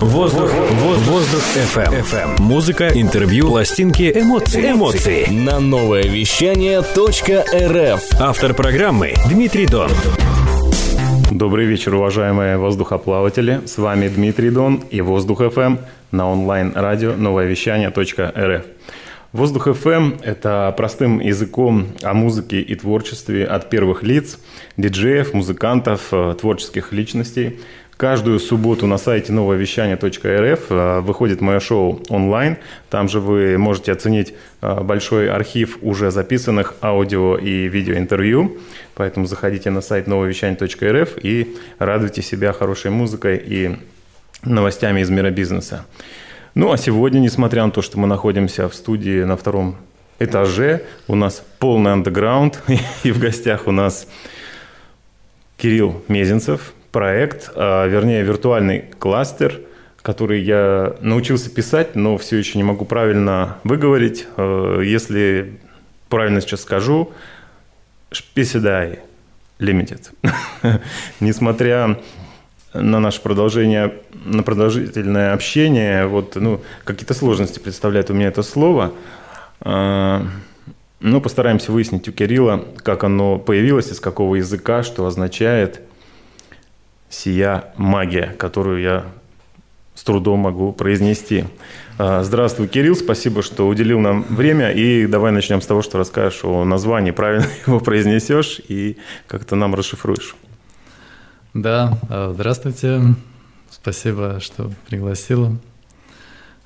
Воздух, воздух, воздух FM. FM. Музыка, интервью, пластинки, эмоции. Эмоции. На новое вещание .рф. Автор программы Дмитрий Дон. Добрый вечер, уважаемые воздухоплаватели. С вами Дмитрий Дон и Воздух FM на онлайн-радио новое вещание .рф. Воздух FM – это простым языком о музыке и творчестве от первых лиц, диджеев, музыкантов, э, творческих личностей. Каждую субботу на сайте нововещание.рф э, выходит мое шоу онлайн. Там же вы можете оценить э, большой архив уже записанных аудио и видеоинтервью. Поэтому заходите на сайт нововещание.рф и радуйте себя хорошей музыкой и новостями из мира бизнеса. Ну а сегодня, несмотря на то, что мы находимся в студии на втором этаже, у нас полный андеграунд, и в гостях у нас Кирилл Мезенцев, проект, а, вернее виртуальный кластер, который я научился писать, но все еще не могу правильно выговорить. А, если правильно сейчас скажу, Шписедай Limited. Несмотря на наше продолжение, на продолжительное общение, вот, ну, какие-то сложности представляет у меня это слово. Ну, постараемся выяснить у Кирилла, как оно появилось, из какого языка, что означает сия магия, которую я с трудом могу произнести. А, здравствуй, Кирилл, спасибо, что уделил нам время. И давай начнем с того, что расскажешь о названии, правильно его произнесешь и как-то нам расшифруешь. Да, а, здравствуйте. Спасибо, что пригласила.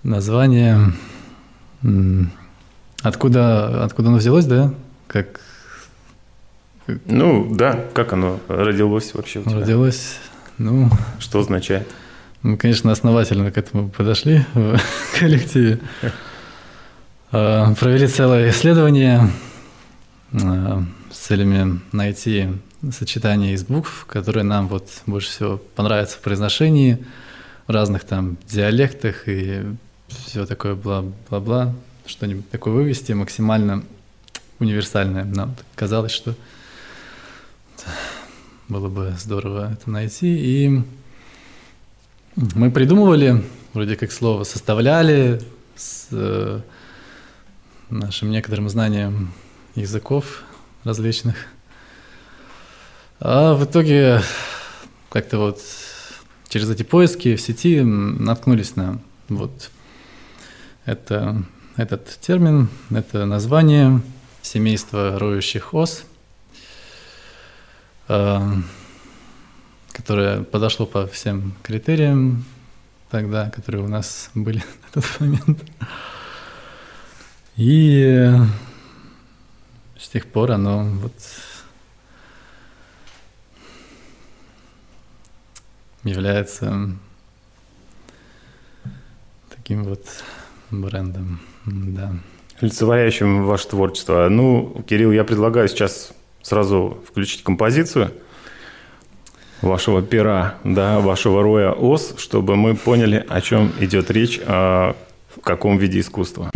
Название. Откуда, откуда оно взялось, да? Как... Ну, да, как оно родилось вообще у тебя? Родилось, ну... Что означает? Мы, конечно, основательно к этому подошли в коллективе. А, провели целое исследование а, с целями найти сочетание из букв, которые нам вот больше всего понравятся в произношении, в разных там диалектах и все такое бла-бла-бла, что-нибудь такое вывести максимально универсальное. Нам казалось, что было бы здорово это найти. И мы придумывали, вроде как слово составляли с э, нашим некоторым знанием языков различных – а в итоге как-то вот через эти поиски в сети наткнулись на вот это, этот термин, это название семейства роющих ос, которое подошло по всем критериям тогда, которые у нас были на тот момент. И с тех пор оно вот является таким вот брендом, да. Олицетворяющим ваше творчество. Ну, Кирилл, я предлагаю сейчас сразу включить композицию вашего пера, да, вашего роя ос, чтобы мы поняли, о чем идет речь, о каком виде искусства.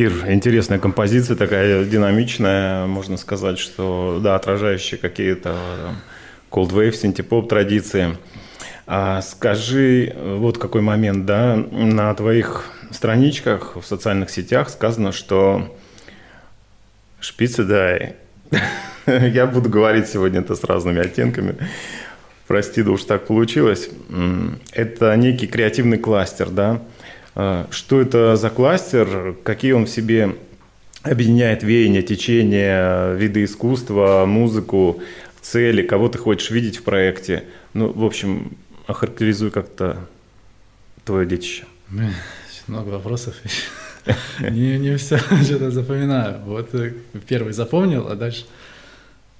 Кир, интересная композиция, такая динамичная, можно сказать, что, да, отражающая какие-то cold wave, синтепоп традиции. А скажи, вот какой момент, да, на твоих страничках в социальных сетях сказано, что шпицы дай. Я буду говорить сегодня это с разными оттенками. Прости, да уж так получилось. Это некий креативный кластер, да? А, что это за кластер? Какие он в себе объединяет веяния, течения, виды искусства, музыку, цели, кого ты хочешь видеть в проекте? Ну, в общем, охарактеризуй как-то твое детище. Много вопросов. Не, не все что-то запоминаю. Вот э, первый запомнил, а дальше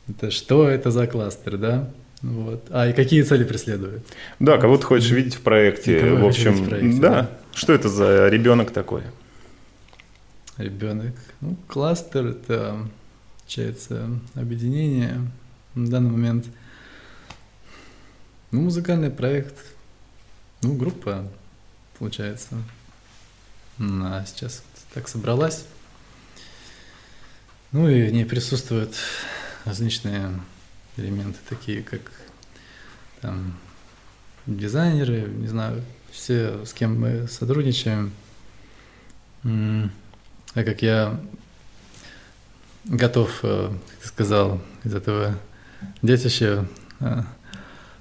это что это за кластер, да? Вот. А и какие цели преследует? Да, кого ты хочешь видеть в проекте. В общем, в проекте, да. да. Что это за ребенок такой? Ребенок. Ну, кластер это, получается, объединение. На данный момент ну, музыкальный проект, ну, группа, получается. А сейчас так собралась. Ну и в ней присутствуют различные элементы, такие как там, дизайнеры, не знаю, все, с кем мы сотрудничаем. А как я готов, э, как ты сказал, из этого детища э,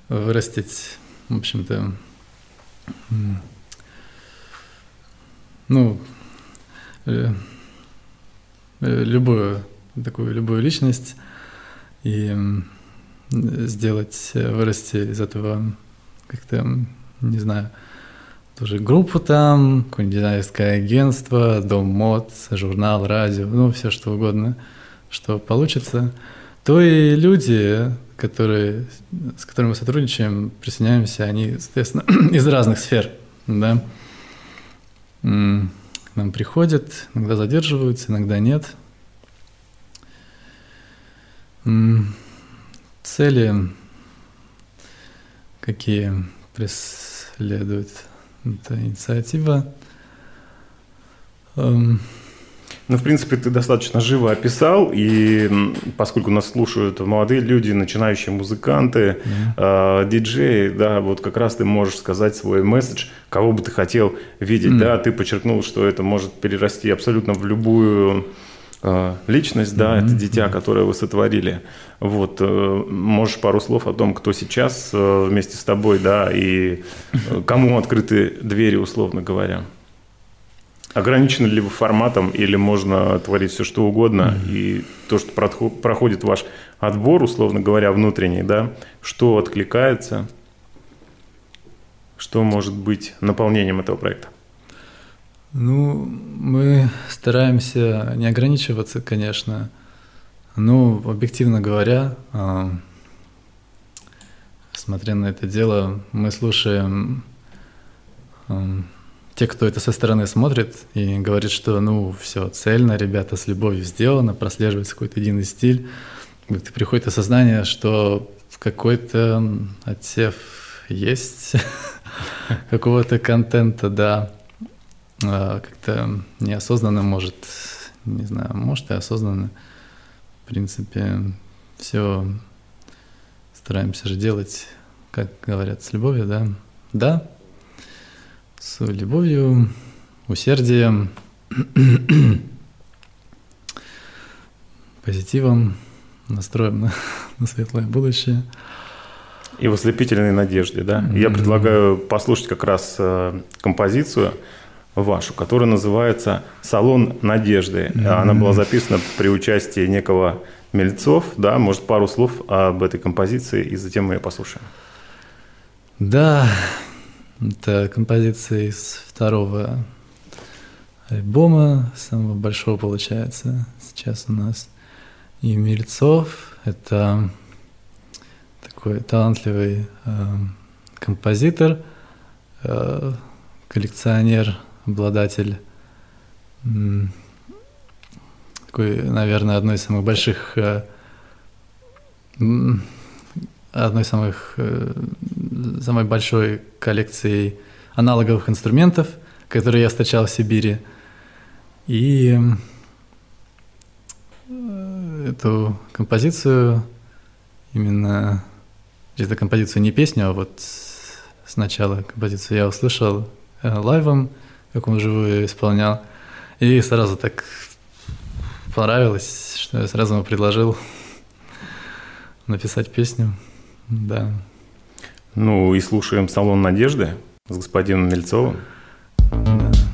вырастить, в общем-то, ну, э, любую такую любую личность и сделать, вырасти из этого как-то, не знаю, тоже группу там, какое-нибудь дизайнерское агентство, дом мод, журнал, радио, ну, все что угодно, что получится, то и люди, которые, с которыми мы сотрудничаем, присоединяемся, они, соответственно, из разных сфер, да, нам приходят, иногда задерживаются, иногда нет. Цели какие преследует эта инициатива. Ну, в принципе, ты достаточно живо описал, и поскольку нас слушают молодые люди, начинающие музыканты, mm-hmm. э, диджеи, да, вот как раз ты можешь сказать свой месседж, кого бы ты хотел видеть, mm-hmm. да, ты подчеркнул, что это может перерасти абсолютно в любую э, личность, да, mm-hmm. это дитя, которое вы сотворили. Вот, э, можешь пару слов о том, кто сейчас э, вместе с тобой, да, и э, кому открыты двери, условно говоря. Ограничено ли вы форматом или можно творить все что угодно? Mm-hmm. И то, что проходит ваш отбор, условно говоря, внутренний, да, что откликается, что может быть наполнением этого проекта? Ну, мы стараемся не ограничиваться, конечно. Ну, объективно говоря, а, смотря на это дело, мы слушаем те, кто это со стороны смотрит и говорит, что ну все цельно, ребята с любовью сделано, прослеживается какой-то единый стиль, как-то приходит осознание, что какой-то отсев есть какого-то контента, да, а, как-то неосознанно может, не знаю, может и осознанно, принципе, все стараемся же делать, как говорят, с любовью, да, да, с любовью, усердием, позитивом, настроем на, на светлое будущее. И в ослепительной надежде, да? Mm-hmm. Я предлагаю послушать как раз э, композицию вашу, которая называется «Салон надежды». Mm-hmm. Она была записана при участии некого Мельцов, да? Может, пару слов об этой композиции, и затем мы ее послушаем. Да, это композиция из второго альбома, самого большого получается сейчас у нас. И Мельцов — это такой талантливый э, композитор, э, коллекционер, обладатель такой, наверное, одной из самых больших э, одной из самых, э, самой большой коллекцией аналоговых инструментов, которые я встречал в Сибири. И э, эту композицию, именно эту композицию не песню, а вот сначала композицию я услышал лайвом, как он живую исполнял, и сразу так понравилось, что я сразу ему предложил написать песню. Да. Ну и слушаем «Салон надежды» с господином Мельцовым. Да.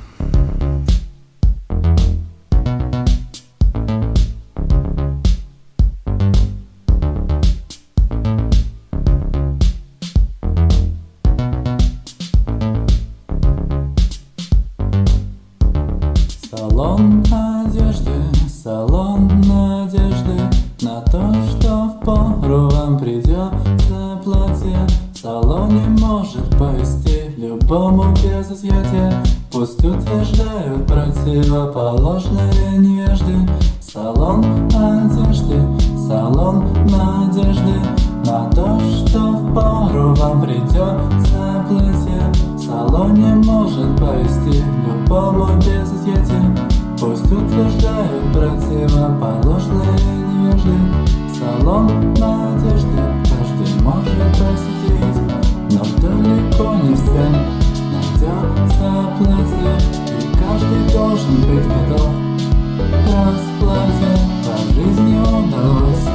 жизни удалось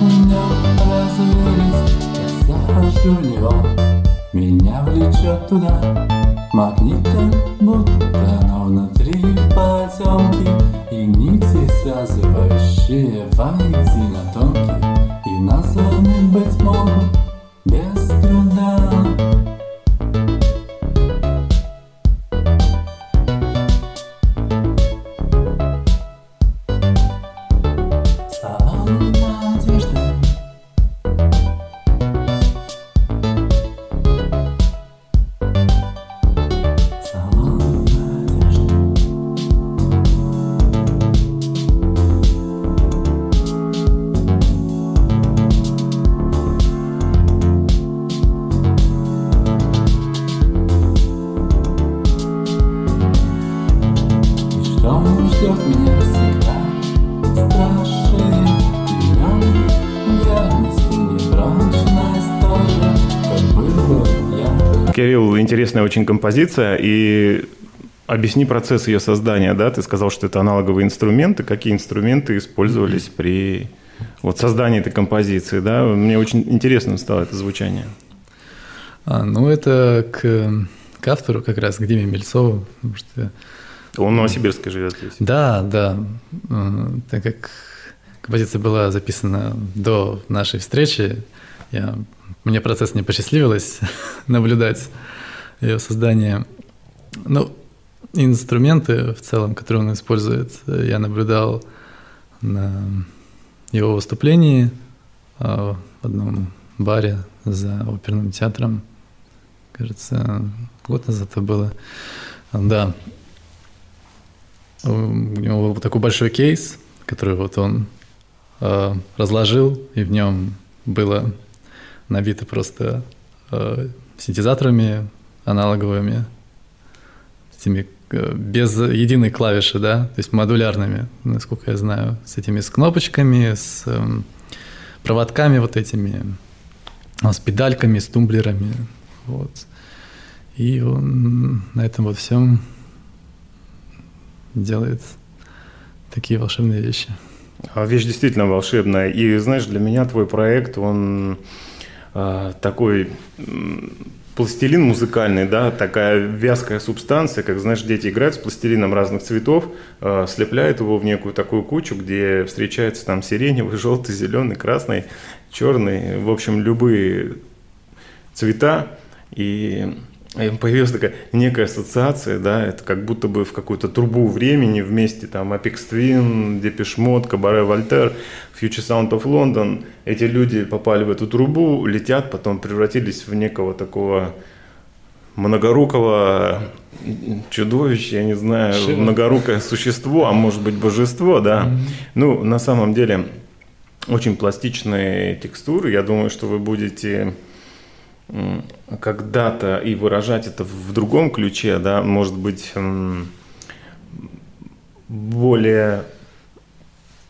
У Меня разверить Я захожу в него. Меня влечет туда Магнитом будто оно внутри потемки. И нити связывающие Воедино тонкие И названы быть могут Без труда. Интересная очень композиция, и объясни процесс ее создания, да? Ты сказал, что это аналоговые инструменты. Какие инструменты использовались при вот создании этой композиции, да? Мне очень интересно стало это звучание. А, ну, это к, к автору как раз, к Диме Мельцову, потому что... Он в Новосибирске живет здесь. Да, да. Так как композиция была записана до нашей встречи, я, мне процесс не посчастливилось наблюдать ее создания. Ну, инструменты в целом, которые он использует, я наблюдал на его выступлении а, в одном баре за оперным театром. Кажется, год назад это было. Да. У него был такой большой кейс, который вот он э, разложил, и в нем было набито просто э, синтезаторами аналоговыми, этими э, без единой клавиши, да, то есть модулярными, насколько я знаю, с этими с кнопочками, с эм, проводками вот этими, с педальками, с тумблерами, вот. И он на этом вот всем делает такие волшебные вещи. А вещь действительно волшебная. И знаешь, для меня твой проект, он э, такой пластилин музыкальный, да, такая вязкая субстанция, как, знаешь, дети играют с пластилином разных цветов, э, слепляют его в некую такую кучу, где встречаются там сиреневый, желтый, зеленый, красный, черный, в общем, любые цвета. И появилась такая некая ассоциация, да, это как будто бы в какую-то трубу времени вместе там Apex Twin, Depeche Mode, Cabaret Voltaire, Future Sound of London. Эти люди попали в эту трубу, летят, потом превратились в некого такого многорукого чудовища, я не знаю, Шива. многорукое существо, а может быть божество, да. Mm-hmm. Ну, на самом деле, очень пластичные текстуры. Я думаю, что вы будете когда-то и выражать это в другом ключе, да, может быть, более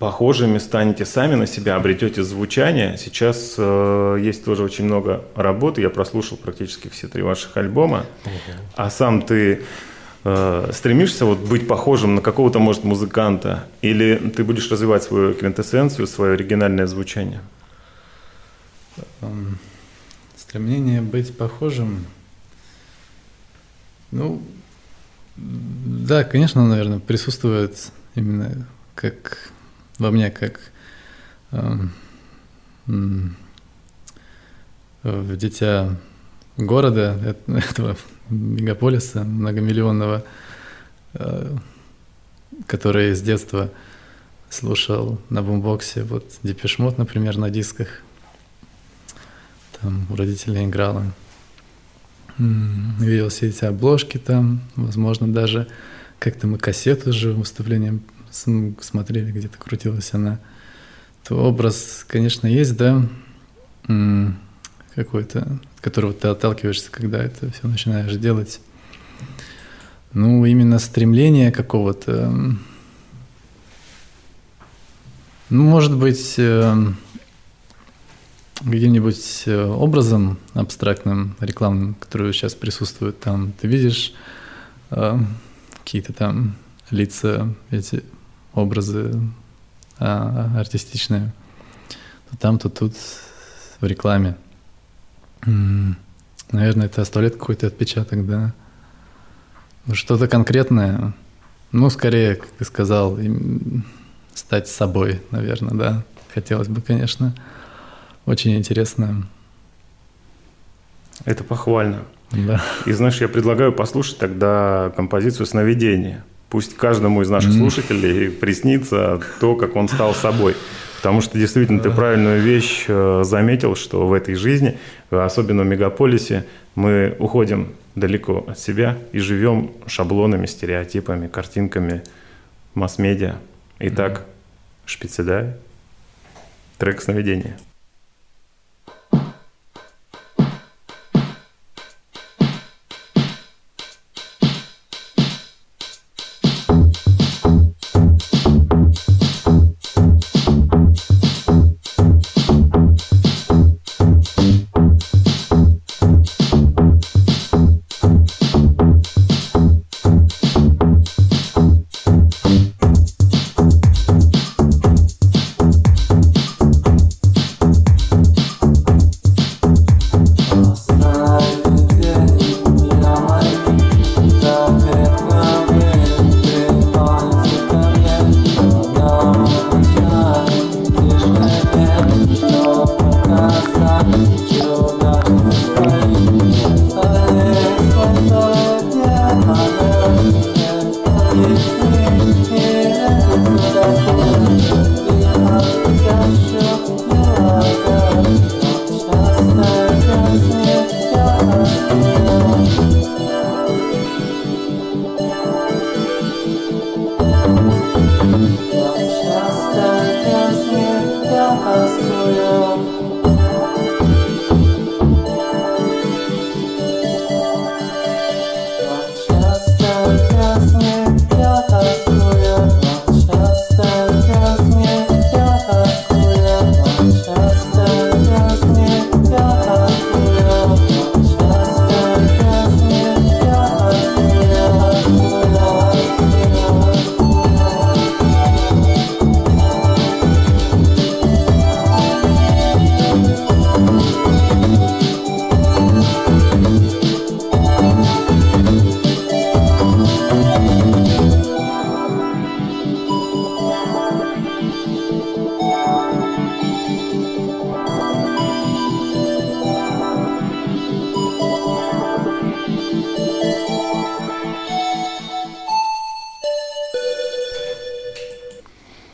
похожими станете сами на себя, обретете звучание. Сейчас э, есть тоже очень много работы. Я прослушал практически все три ваших альбома. Угу. А сам ты э, стремишься вот быть похожим на какого-то, может, музыканта? Или ты будешь развивать свою квинтэссенцию, свое оригинальное звучание? Стремление быть похожим. Ну, да, конечно, наверное, присутствует именно как во мне как э, в дитя города, этого мегаполиса многомиллионного, э, который с детства слушал на бумбоксе, вот Депешмот, например, на дисках, там у родителей играла. Видел все эти обложки там, возможно, даже как-то мы кассету же выступлением смотрели, где-то крутилась она, то образ, конечно, есть, да, какой-то, от которого ты отталкиваешься, когда это все начинаешь делать. Ну, именно стремление какого-то, ну, может быть, э, каким-нибудь э, образом абстрактным, рекламным, который сейчас присутствует там, ты видишь э, какие-то там лица, эти образы а, артистичные, то там, то тут в рекламе. Наверное, это оставляет какой-то отпечаток, да. Ну, что-то конкретное, ну, скорее, как ты сказал, стать собой, наверное, да. Хотелось бы, конечно. Очень интересно. Это похвально. Да. И знаешь, я предлагаю послушать тогда композицию «Сновидение». Пусть каждому из наших mm. слушателей приснится то, как он стал собой. Потому что действительно ты правильную вещь э, заметил, что в этой жизни, особенно в мегаполисе, мы уходим далеко от себя и живем шаблонами, стереотипами, картинками масс-медиа. Итак, шпицедай, трек сновидения.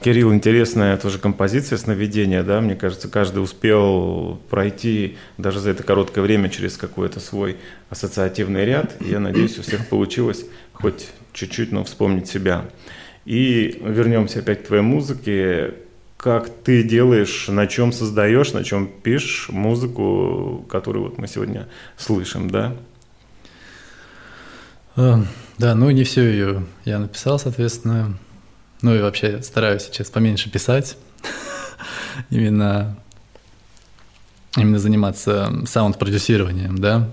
Кирилл, интересная тоже композиция сновидения, да, мне кажется, каждый успел пройти даже за это короткое время через какой-то свой ассоциативный ряд. Я надеюсь, у всех получилось хоть чуть-чуть, но вспомнить себя. И вернемся опять к твоей музыке. Как ты делаешь, на чем создаешь, на чем пишешь музыку, которую вот мы сегодня слышим, да? А, да, ну не все ее я написал, соответственно. Ну и вообще стараюсь сейчас поменьше писать. именно, именно заниматься саунд-продюсированием, да.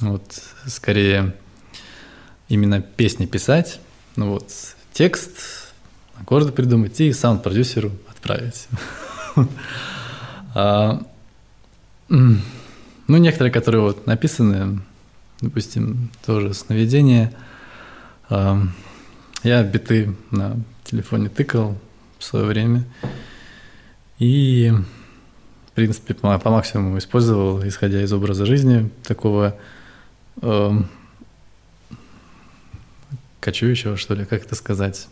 Вот скорее именно песни писать, ну вот текст, аккорды придумать и саунд-продюсеру отправить. а, ну, некоторые, которые вот написаны, допустим, тоже сновидение. А, я биты на телефоне тыкал в свое время. И, в принципе, по, максимуму использовал, исходя из образа жизни такого э, кочующего, что ли, как это сказать,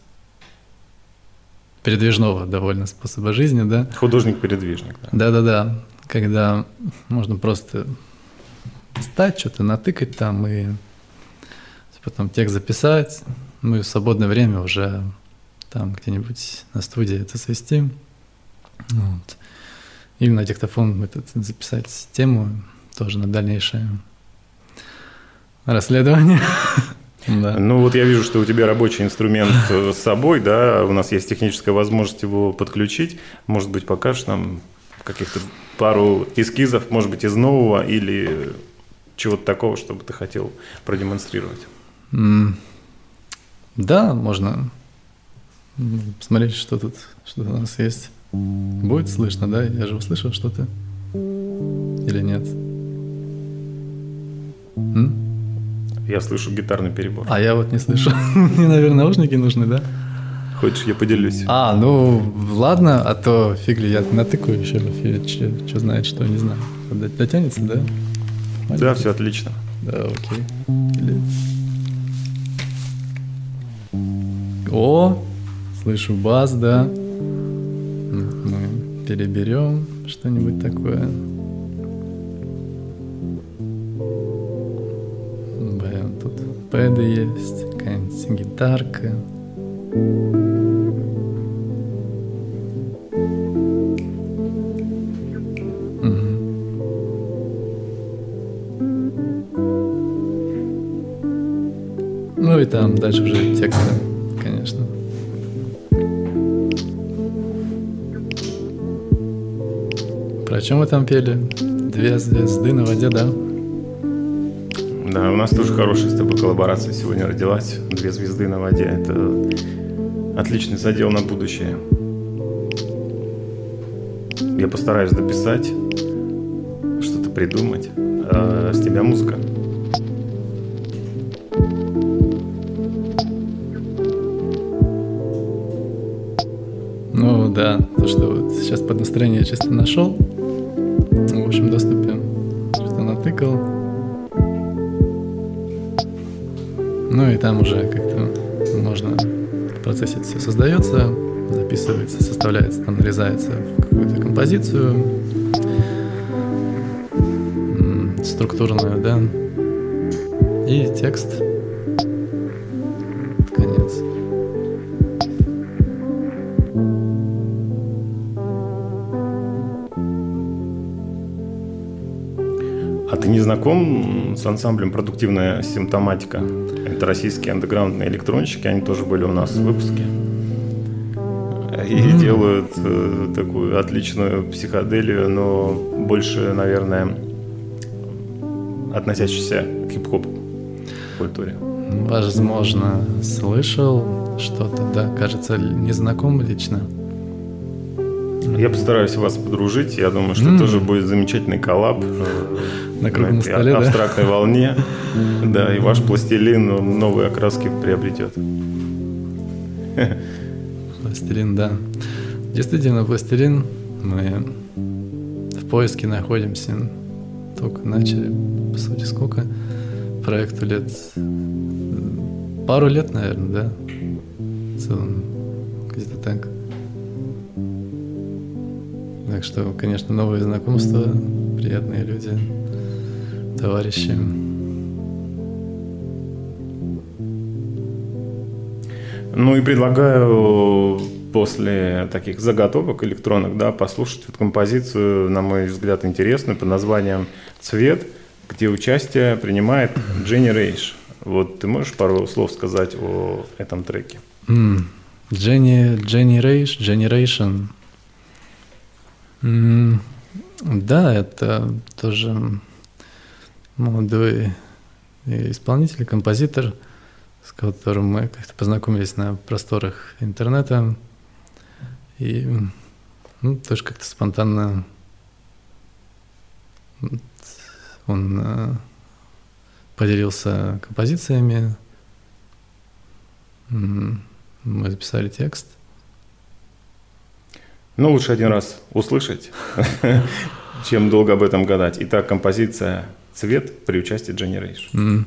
передвижного довольно способа жизни, да. Художник-передвижник. Да. Да-да-да, когда можно просто встать, что-то натыкать там и потом текст записать, ну в свободное время уже там где-нибудь на студии это свести. Вот. Или на диктофон этот, записать тему тоже на дальнейшее расследование. Да. Ну вот я вижу, что у тебя рабочий инструмент с собой, да, у нас есть техническая возможность его подключить. Может быть, покажешь нам каких-то пару эскизов, может быть, из нового или чего-то такого, чтобы ты хотел продемонстрировать? Да, можно посмотреть, что тут, что у нас есть. Будет слышно, да? Я же услышал что-то. Или нет? М? Я слышу гитарный перебор. А я вот не слышу. Мне, наверное, наушники нужны, да? Хочешь, я поделюсь? А, ну ладно, а то фиг ли я натыкаю еще в эфире, что знает, что не знаю. Дотянется, да? Маленький? Да, все отлично. Да, окей. Или... О, слышу бас, да. Мы переберем что-нибудь такое. Блин, тут пэды есть, какая-нибудь гитарка. Ну и там дальше уже тексты, Про чем вы там пели? Две звезды на воде, да? Да, у нас тоже хорошая с тобой коллаборация сегодня родилась. Две звезды на воде. Это отличный задел на будущее. Я постараюсь дописать, что-то придумать. А с тебя музыка. Ну да, то, что вот сейчас под настроение чисто нашел там уже как-то можно в процессе все создается, записывается, составляется, там нарезается в какую-то композицию. Структурную, да, и текст. Не знаком с ансамблем «Продуктивная симптоматика». Это российские андеграундные электронщики, они тоже были у нас в выпуске. И mm-hmm. делают э, такую отличную психоделию, но больше, наверное, относящуюся к хип-хоп культуре. Возможно, слышал что-то, да, кажется, не знаком лично. Я постараюсь вас подружить. Я думаю, что mm. тоже будет замечательный коллаб на круглом столе, да? абстрактной волне. Да, и ваш пластилин новые окраски приобретет. Пластилин, да. Действительно, пластилин. Мы в поиске находимся. Только начали, по сути, сколько? Проекту лет... Пару лет, наверное, да? В целом, где-то так. Так что, конечно, новые знакомства, приятные люди товарищи. Ну и предлагаю после таких заготовок электронных, да, послушать эту композицию, на мой взгляд, интересную, под названием «Цвет», где участие принимает Дженни Рейш. Вот ты можешь пару слов сказать о этом треке? Mm. Jenny, Generation, Generation. М, Да, это тоже молодой исполнитель, композитор, с которым мы как-то познакомились на просторах интернета. И ну, тоже как-то спонтанно он э, поделился композициями, мы записали текст. Ну, лучше один раз услышать, чем долго об этом гадать. Итак, композиция «Цвет» при участии Generation. М.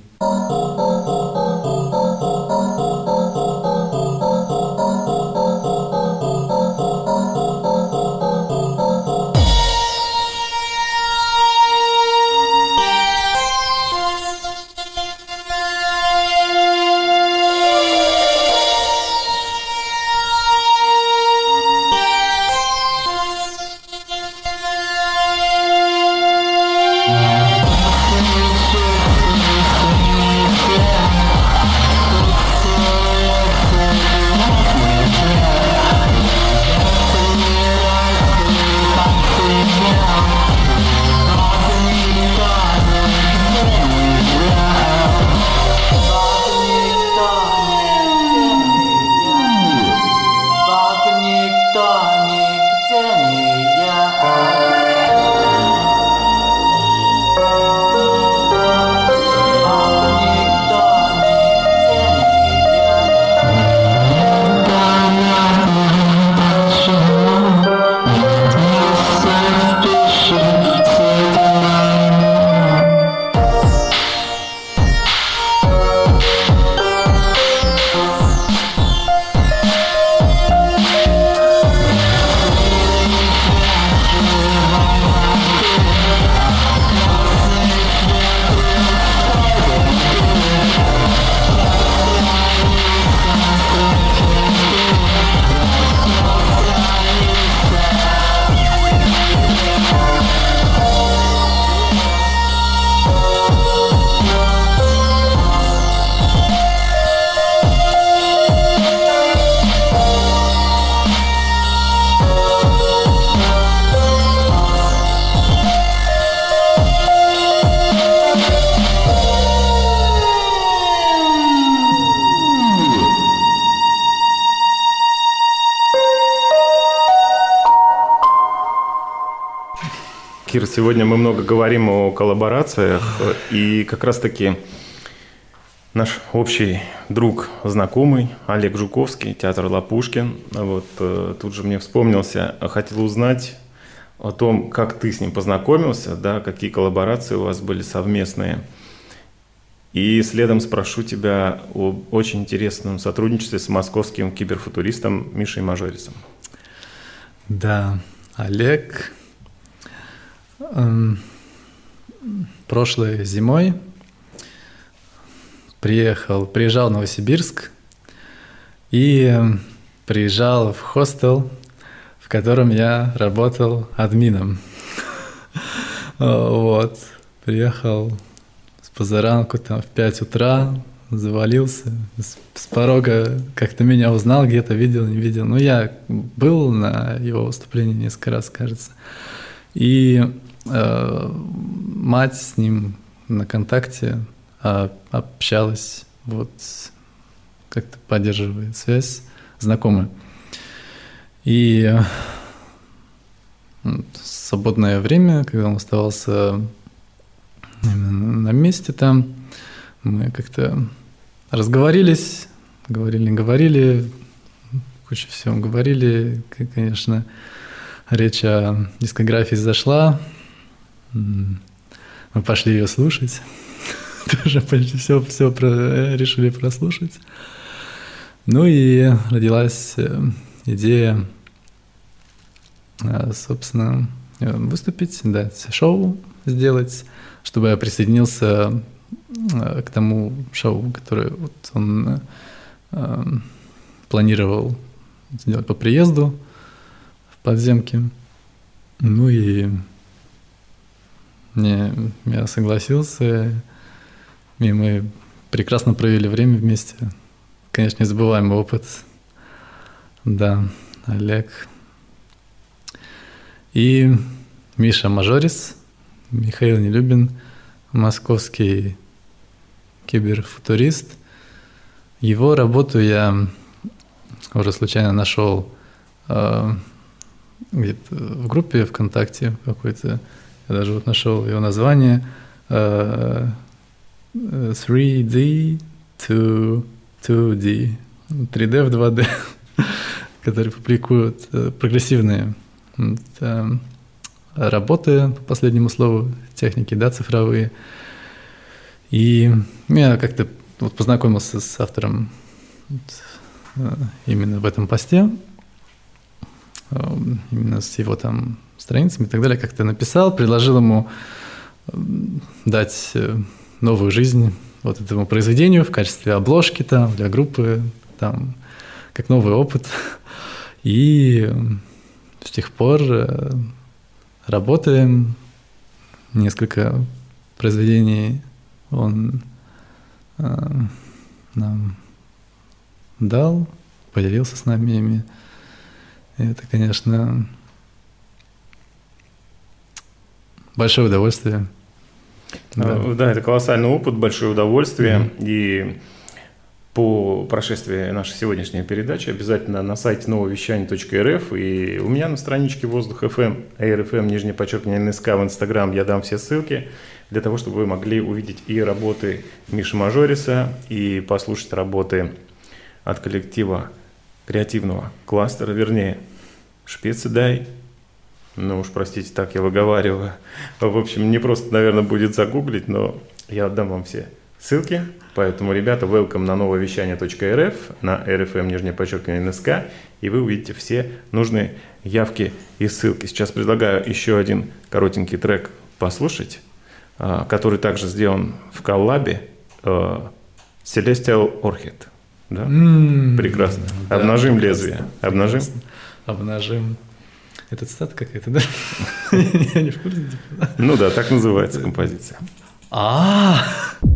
Кир, сегодня мы много говорим о коллаборациях, и как раз-таки наш общий друг, знакомый Олег Жуковский, театр Лапушкин, вот э, тут же мне вспомнился, хотел узнать о том, как ты с ним познакомился, да, какие коллаборации у вас были совместные. И следом спрошу тебя об очень интересном сотрудничестве с московским киберфутуристом Мишей Мажорисом. Да, Олег прошлой зимой приехал, приезжал в Новосибирск и эм, приезжал в хостел, в котором я работал админом. Вот, приехал с позаранку, там в 5 утра, завалился, с, порога как-то меня узнал, где-то видел, не видел. Ну, я был на его выступлении несколько раз, кажется. И мать с ним на контакте а, общалась, вот как-то поддерживает связь, знакомая. И э, м, свободное время, когда он оставался на месте там, мы как-то разговорились, говорили, говорили, куча всего говорили, конечно, речь о дискографии зашла, мы пошли ее слушать, тоже почти все, все решили прослушать. Ну и родилась э, идея, э, собственно, э, выступить, дать шоу сделать, чтобы я присоединился э, к тому шоу, которое вот он э, э, планировал сделать по приезду в подземке. Ну и мне, я согласился, и мы прекрасно провели время вместе. Конечно, незабываемый опыт. Да, Олег. И Миша Мажорис, Михаил Нелюбин, московский киберфутурист. Его работу я уже случайно нашел э, где-то в группе ВКонтакте какой-то. Я даже вот нашел его название э, 3D to 2D. 3D в 2D, которые публикуют э, прогрессивные э, работы по последнему слову техники, да, цифровые. И я как-то вот познакомился с автором вот, э, именно в этом посте, именно с его там страницами и так далее, как-то написал, предложил ему дать э, новую жизнь вот этому произведению в качестве обложки там для группы, там как новый опыт. И с тех пор э, работаем. Несколько произведений он э, нам дал, поделился с нами ими. И это, конечно, большое удовольствие. Да. да, это колоссальный опыт, большое удовольствие. И по прошествии нашей сегодняшней передачи обязательно на сайте нововещание.рф и у меня на страничке Воздух FM, AirFM, нижнее подчеркивание НСК в Инстаграм я дам все ссылки для того, чтобы вы могли увидеть и работы Миши Мажориса, и послушать работы от коллектива креативного кластера, вернее, Шпецы Дай, ну уж простите, так я выговариваю. В общем, не просто, наверное, будет загуглить, но я отдам вам все ссылки. Поэтому, ребята, welcome на нововещание.рф, на RFM, нижнее подчеркивание НСК, и вы увидите все нужные явки и ссылки. Сейчас предлагаю еще один коротенький трек послушать, а, который также сделан в коллабе а, Celestial Orchid. Да? М, Прекрасно. да, Обнажим прекрасно. лезвие. Обнажим. Обнажим. Это цитата какая-то, да? Я не в курсе. типа. Ну да, так называется композиция. А, Open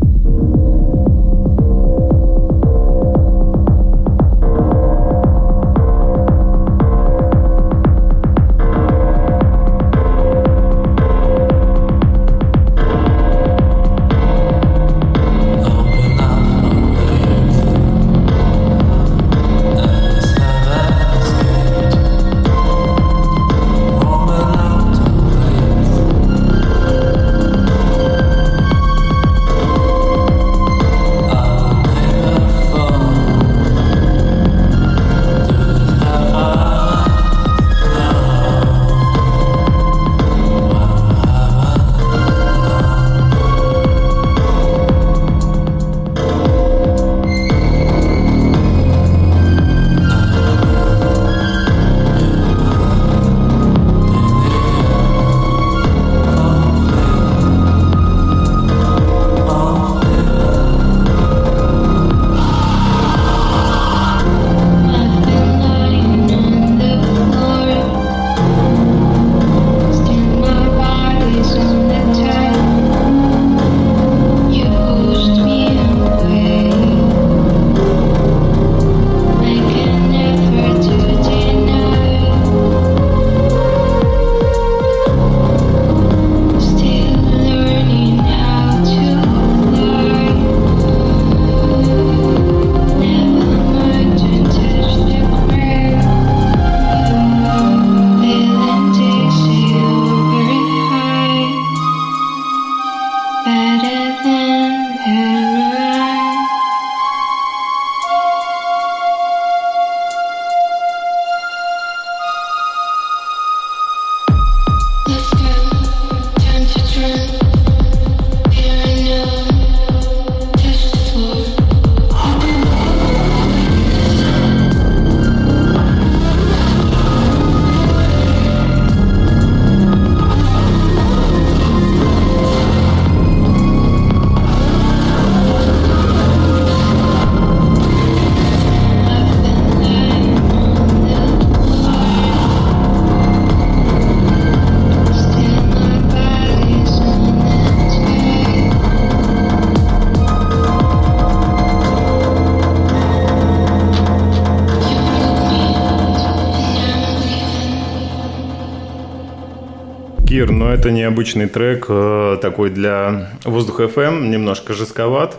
но это необычный трек, э, такой для воздуха FM, немножко жестковат.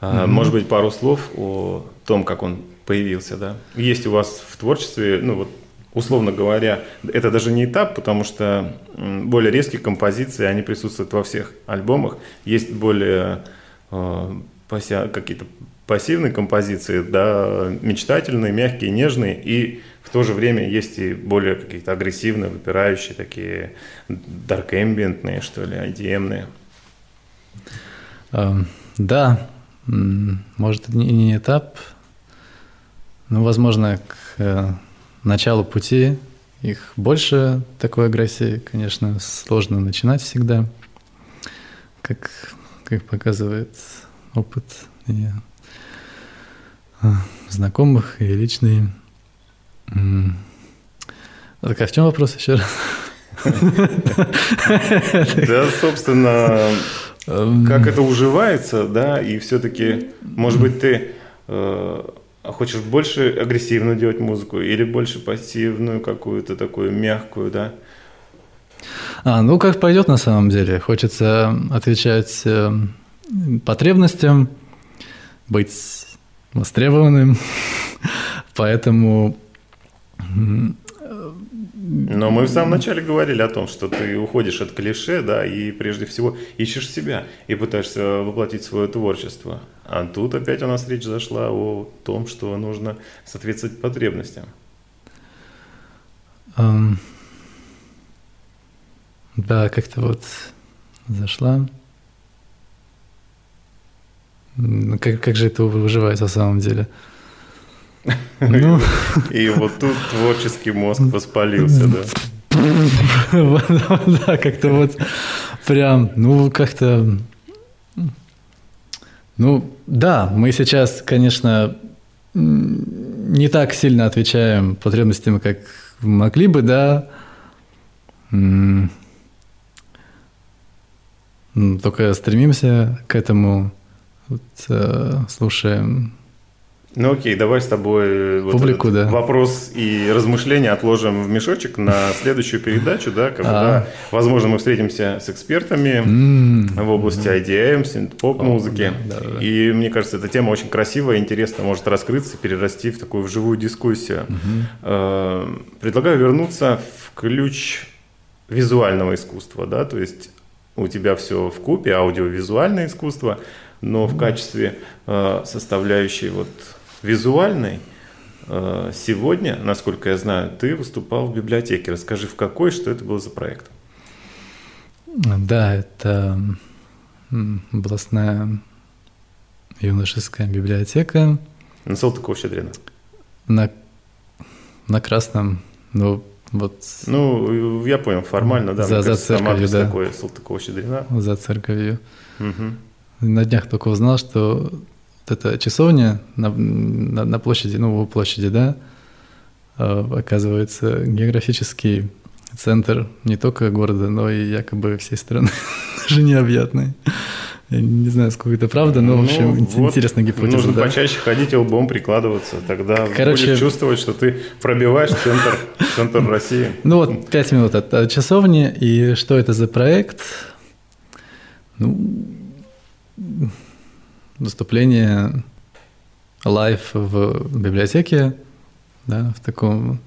Э, Может быть, пару слов о том, как он появился, да? Есть у вас в творчестве, ну вот, условно говоря, это даже не этап, потому что более резкие композиции, они присутствуют во всех альбомах. Есть более э, какие-то пассивные композиции, да, мечтательные, мягкие, нежные, и в то же время есть и более какие-то агрессивные, выпирающие, такие dark ambient, что ли, IDM-ные. Эм, Да, может, не не этап, но, возможно, к э, началу пути их больше такой агрессии, конечно, сложно начинать всегда, как, как показывает опыт э, знакомых, и личный. М. Так, а в чем вопрос еще раз? Да, собственно, Эм, как это уживается, да, и все-таки, может быть, ты э, хочешь больше агрессивную делать музыку или больше пассивную какую-то такую мягкую, да? А, ну как пойдет на самом деле. Хочется отвечать э, потребностям, быть востребованным. Поэтому Но мы в самом начале говорили о том, что ты уходишь от клише, да, и прежде всего ищешь себя и пытаешься воплотить свое творчество. А тут опять у нас речь зашла о том, что нужно соответствовать потребностям. эм, да, как-то вот зашла. Как, как же это выживает на самом деле? Ну, И вот тут творческий мозг воспалился, да. Да, как-то вот прям, ну, как-то... Ну, да, мы сейчас, конечно, не так сильно отвечаем потребностям, как могли бы, да. Только стремимся к этому, вот, э, слушаем Ну окей, давай с тобой э, вот Публику, этот да. вопрос и размышления отложим в мешочек на следующую передачу, да, когда, А. возможно, мы встретимся с экспертами М, в области IDM, поп-музыки. да, да, да. И мне кажется, эта тема очень красивая, интересно, может раскрыться, перерасти в такую живую дискуссию. Э, Предлагаю вернуться в ключ визуального искусства, да, то есть у тебя все в купе, аудиовизуальное искусство, но в качестве э, составляющей вот визуальной э, сегодня, насколько я знаю, ты выступал в библиотеке. Расскажи, в какой, что это был за проект? Да, это областная юношеская библиотека На Салтыкова-Щедрина. на, на Красном, ну, вот Ну, я понял, формально, да. За- за церковью, да. такой, Салтыкова-Щедрина. за церковью. Мгм. На днях только узнал, что вот эта часовня на, на, на площади, ну, у площади, да, э, оказывается географический центр не только города, но и якобы всей страны, даже необъятный. Я не знаю, сколько это правда, но, в общем, Ну, вот интересная гипотеза. Нужно да. почаще ходить и лбом прикладываться, тогда Короче- будешь чувствовать, что ты пробиваешь центр, центр России. Ну вот, пять минут от, от часовни. И что это за проект? Ну, выступление live в библиотеке, да, в таком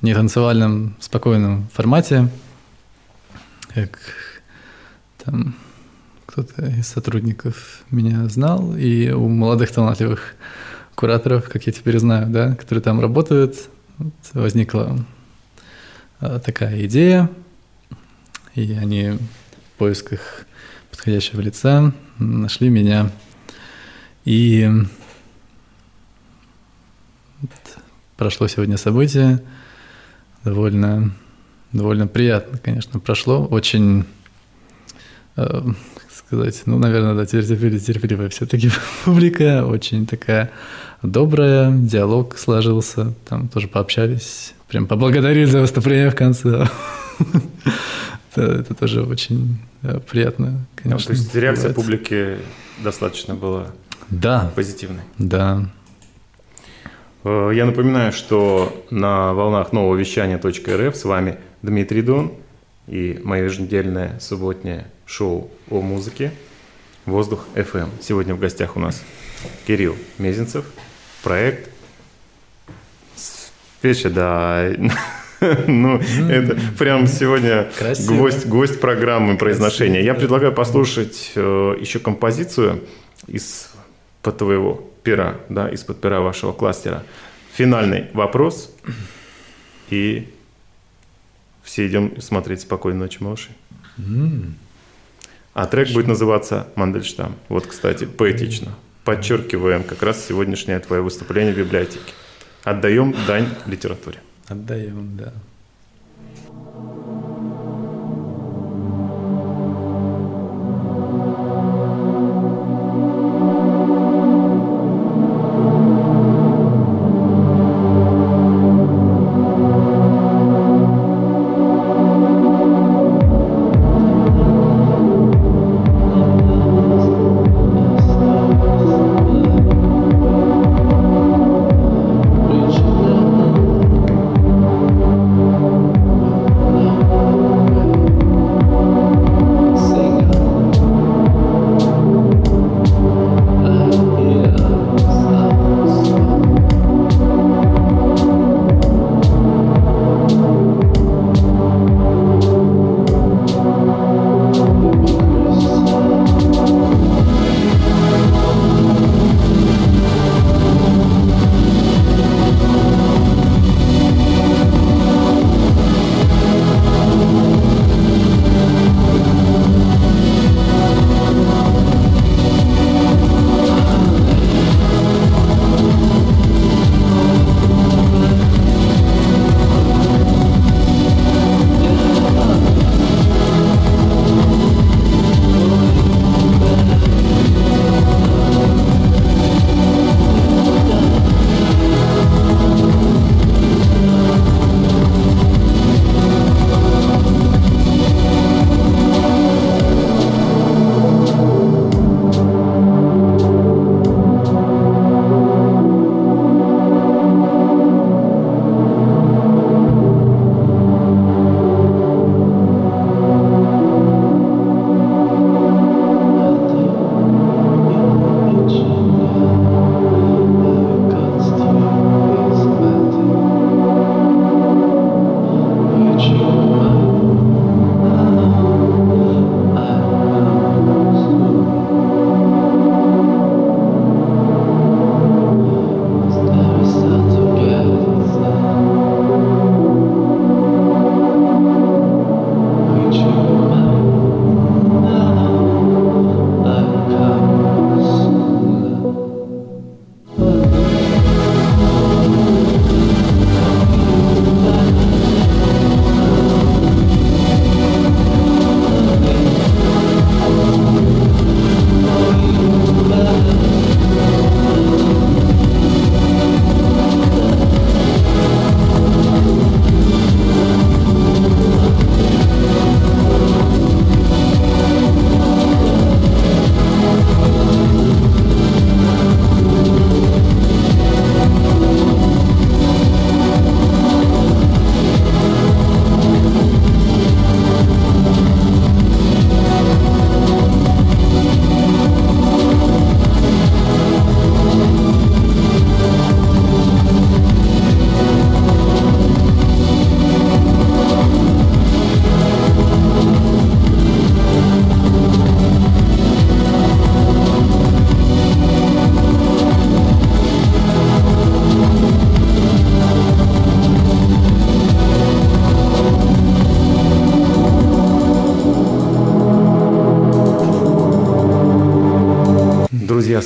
нетанцевальном, спокойном формате, как там кто-то из сотрудников меня знал, и у молодых талантливых кураторов, как я теперь знаю, да, которые там работают, вот возникла а, такая идея, и они в поисках подходящего лица нашли меня. И прошло сегодня событие, довольно, довольно приятно, конечно, прошло, очень, э, сказать, ну, наверное, да, терпеливая, терпеливая все-таки публика, очень такая добрая, диалог сложился, там тоже пообщались, прям поблагодарили за выступление в конце. Это, это тоже очень да, приятно, Ну, конечно. то есть реакция бывает. публики достаточно была Да, позитивной. да. Э, Я напоминаю, что на волнах нового вещания .рф с вами Дмитрий Дон и мое еженедельное субботнее шоу о музыке «Воздух FM». Сегодня в гостях у нас Кирилл Мезенцев, проект Спечи, да. Ну, это прям сегодня гвоздь, гвоздь программы произношения. Я предлагаю послушать э, еще композицию из под твоего пера, да, из-под пера вашего кластера. Финальный вопрос. И все идем смотреть «Спокойной ночи, малыши». А трек будет называться «Мандельштам». Вот, кстати, поэтично. Подчеркиваем как раз сегодняшнее твое выступление в библиотеке. Отдаем дань литературе. Отдаем, да.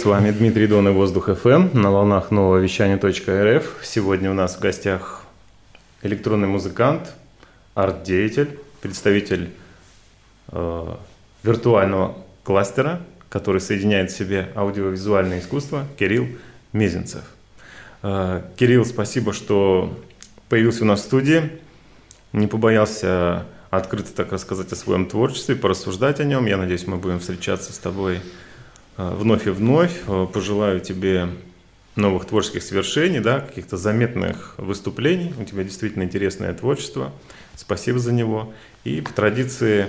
Вами Дмитрий Дон и Воздух ФМ на волнах нового вещания .рф. Сегодня у нас в гостях электронный музыкант, арт-деятель, представитель э, виртуального кластера, который соединяет в себе аудиовизуальное искусство, Кирилл Мезенцев. Э, Кирилл, спасибо, что появился у нас в студии, не побоялся открыто так рассказать о своем творчестве, порассуждать о нем. Я надеюсь, мы будем встречаться с тобой вновь и вновь. Э, Пожелаю тебе новых творческих свершений, да, каких-то заметных выступлений. У тебя действительно интересное творчество. Спасибо за него. И по традиции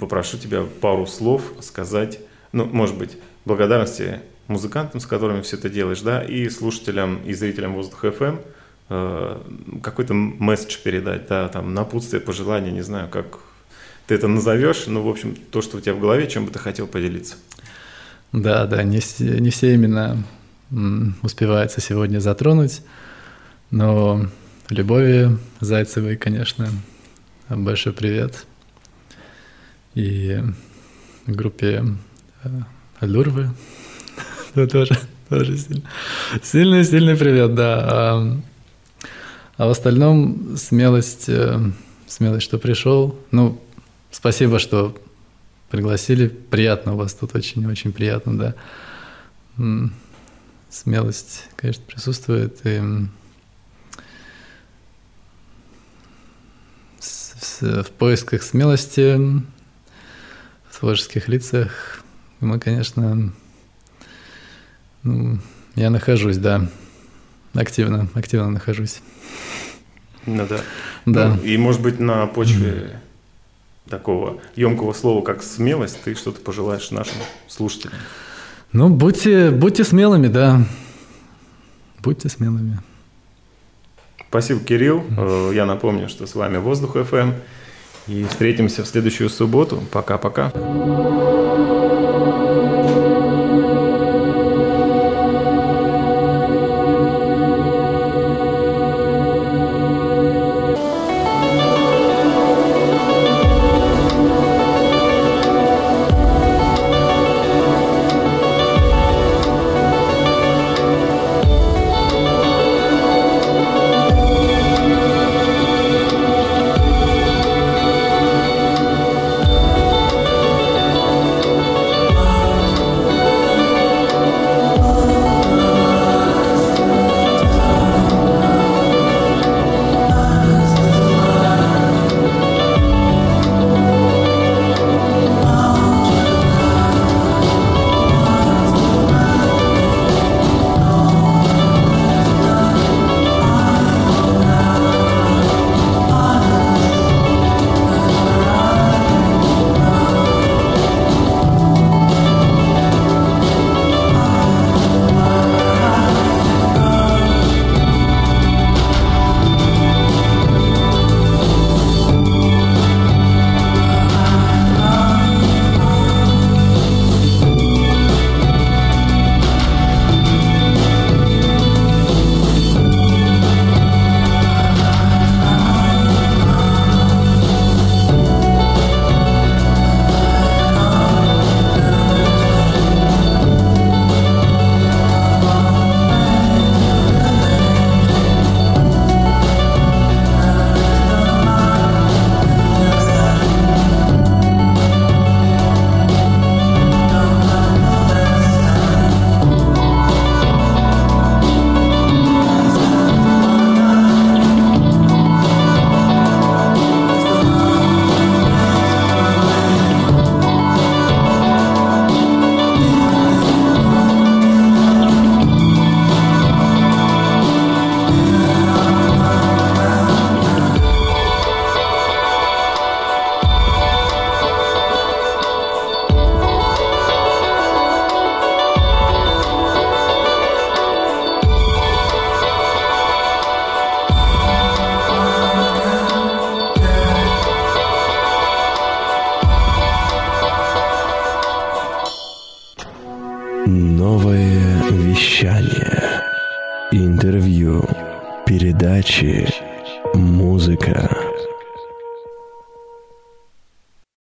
попрошу тебя пару слов сказать, ну, может быть, благодарности музыкантам, с которыми все это делаешь, да, и слушателям и зрителям Воздуха FM э, какой-то месседж передать, да, там, напутствие, пожелание, не знаю, как ты это назовешь, ну, в общем, то, что у тебя в голове, чем бы ты хотел поделиться. Да, да, не не все именно успевается сегодня затронуть, но Любови Зайцевой, конечно, большой привет. И группе э, Алюрвы да, тоже, тоже сильно. Сильный, сильный привет, да. А, а в остальном смелость, э, смелость, что пришел. Ну, спасибо, что пригласили. Приятно у вас тут, очень-очень приятно, да. Смелость, конечно, присутствует. И в поисках смелости в творческих лицах мы, конечно, ну, я нахожусь, да, активно, активно нахожусь. Ну да. Да. Ну, и, может быть, на почве такого емкого слова, как смелость, ты что-то пожелаешь нашим слушателям. Ну, будьте, будьте смелыми, да. Будьте смелыми. Спасибо, Кирилл. Э, Я напомню, что с вами Воздух ФМ. И встретимся в следующую субботу. Пока-пока.